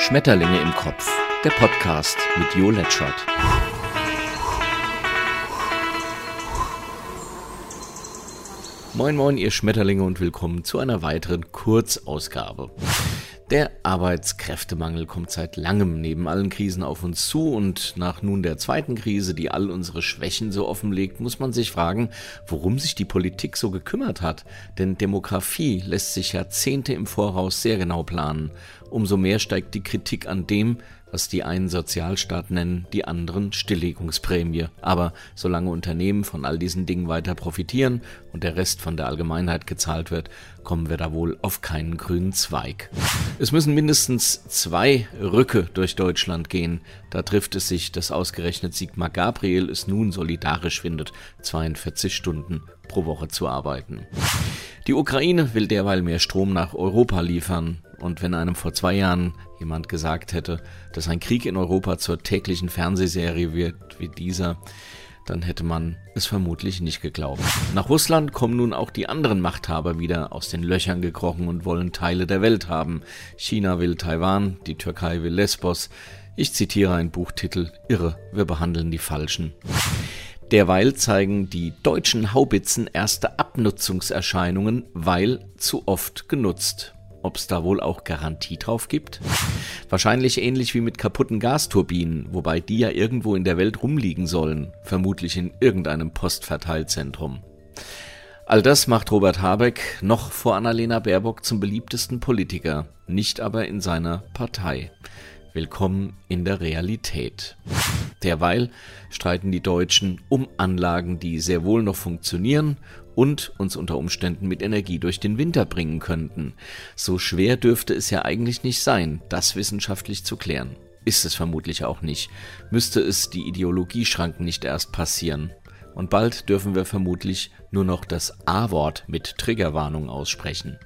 Schmetterlinge im Kopf, der Podcast mit Jo Letschert. Moin moin ihr Schmetterlinge und willkommen zu einer weiteren Kurzausgabe. Der Arbeitskräftemangel kommt seit langem neben allen Krisen auf uns zu und nach nun der zweiten Krise, die all unsere Schwächen so offenlegt, muss man sich fragen, worum sich die Politik so gekümmert hat. Denn Demografie lässt sich Jahrzehnte im Voraus sehr genau planen. Umso mehr steigt die Kritik an dem, was die einen Sozialstaat nennen, die anderen Stilllegungsprämie. Aber solange Unternehmen von all diesen Dingen weiter profitieren und der Rest von der Allgemeinheit gezahlt wird, kommen wir da wohl auf keinen grünen Zweig. Es müssen mindestens zwei Rücke durch Deutschland gehen. Da trifft es sich, dass ausgerechnet Sigmar Gabriel es nun solidarisch findet, 42 Stunden pro Woche zu arbeiten. Die Ukraine will derweil mehr Strom nach Europa liefern. Und wenn einem vor zwei Jahren jemand gesagt hätte, dass ein Krieg in Europa zur täglichen Fernsehserie wird wie dieser, dann hätte man es vermutlich nicht geglaubt. Nach Russland kommen nun auch die anderen Machthaber wieder aus den Löchern gekrochen und wollen Teile der Welt haben. China will Taiwan, die Türkei will Lesbos. Ich zitiere einen Buchtitel Irre, wir behandeln die Falschen. Derweil zeigen die deutschen Haubitzen erste Abnutzungserscheinungen, weil zu oft genutzt. Ob es da wohl auch Garantie drauf gibt? Wahrscheinlich ähnlich wie mit kaputten Gasturbinen, wobei die ja irgendwo in der Welt rumliegen sollen, vermutlich in irgendeinem Postverteilzentrum. All das macht Robert Habeck noch vor Annalena Baerbock zum beliebtesten Politiker, nicht aber in seiner Partei. Willkommen in der Realität. Derweil streiten die Deutschen um Anlagen, die sehr wohl noch funktionieren und uns unter Umständen mit Energie durch den Winter bringen könnten. So schwer dürfte es ja eigentlich nicht sein, das wissenschaftlich zu klären. Ist es vermutlich auch nicht. Müsste es die Ideologieschranken nicht erst passieren. Und bald dürfen wir vermutlich nur noch das A-Wort mit Triggerwarnung aussprechen.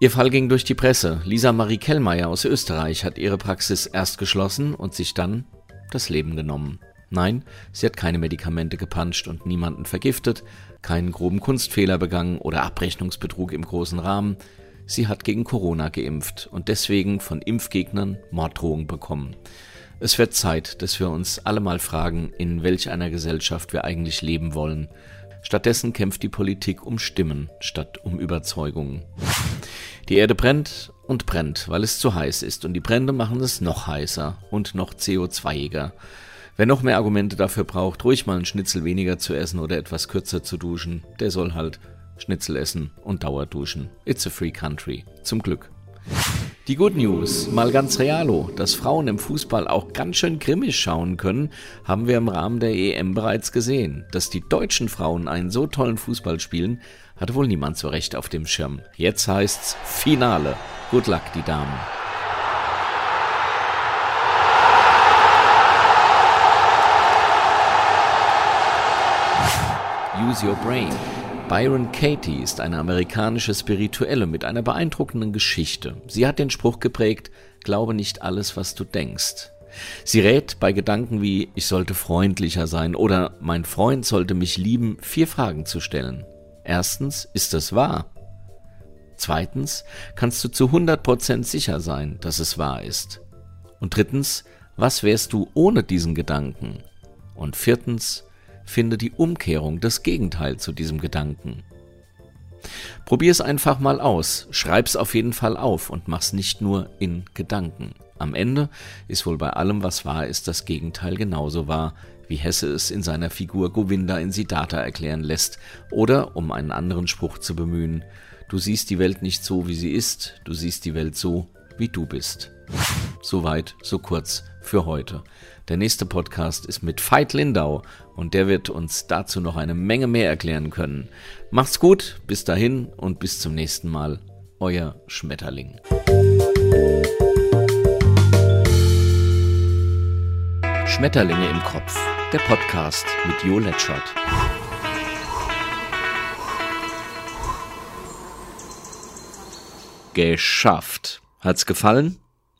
Ihr Fall ging durch die Presse. Lisa Marie Kellmeier aus Österreich hat ihre Praxis erst geschlossen und sich dann das Leben genommen. Nein, sie hat keine Medikamente gepanscht und niemanden vergiftet, keinen groben Kunstfehler begangen oder Abrechnungsbetrug im großen Rahmen. Sie hat gegen Corona geimpft und deswegen von Impfgegnern Morddrohungen bekommen. Es wird Zeit, dass wir uns alle mal fragen, in welch einer Gesellschaft wir eigentlich leben wollen. Stattdessen kämpft die Politik um Stimmen statt um Überzeugungen. Die Erde brennt und brennt, weil es zu heiß ist, und die Brände machen es noch heißer und noch CO2iger. Wer noch mehr Argumente dafür braucht, ruhig mal einen Schnitzel weniger zu essen oder etwas kürzer zu duschen, der soll halt Schnitzel essen und Dauerduschen. It's a free country. Zum Glück. Die Good News, mal ganz realo, dass Frauen im Fußball auch ganz schön grimmig schauen können, haben wir im Rahmen der EM bereits gesehen. Dass die deutschen Frauen einen so tollen Fußball spielen, hatte wohl niemand so recht auf dem Schirm. Jetzt heißt's Finale. Good luck, die Damen. Use Your Brain. Byron Katie ist eine amerikanische Spirituelle mit einer beeindruckenden Geschichte. Sie hat den Spruch geprägt, glaube nicht alles, was du denkst. Sie rät bei Gedanken wie ich sollte freundlicher sein oder mein Freund sollte mich lieben, vier Fragen zu stellen. Erstens, ist das wahr? Zweitens, kannst du zu 100% sicher sein, dass es wahr ist? Und drittens, was wärst du ohne diesen Gedanken? Und viertens, finde die Umkehrung, das Gegenteil zu diesem Gedanken. Probier es einfach mal aus, schreib's auf jeden Fall auf und mach's nicht nur in Gedanken. Am Ende ist wohl bei allem, was wahr ist, das Gegenteil genauso wahr, wie Hesse es in seiner Figur Govinda in Siddhartha erklären lässt, oder, um einen anderen Spruch zu bemühen, du siehst die Welt nicht so, wie sie ist, du siehst die Welt so, wie du bist. Soweit, so kurz für heute. Der nächste Podcast ist mit Veit Lindau und der wird uns dazu noch eine Menge mehr erklären können. Macht's gut, bis dahin und bis zum nächsten Mal. Euer Schmetterling. Schmetterlinge im Kopf, der Podcast mit Jo Letschert. Geschafft. Hat's gefallen?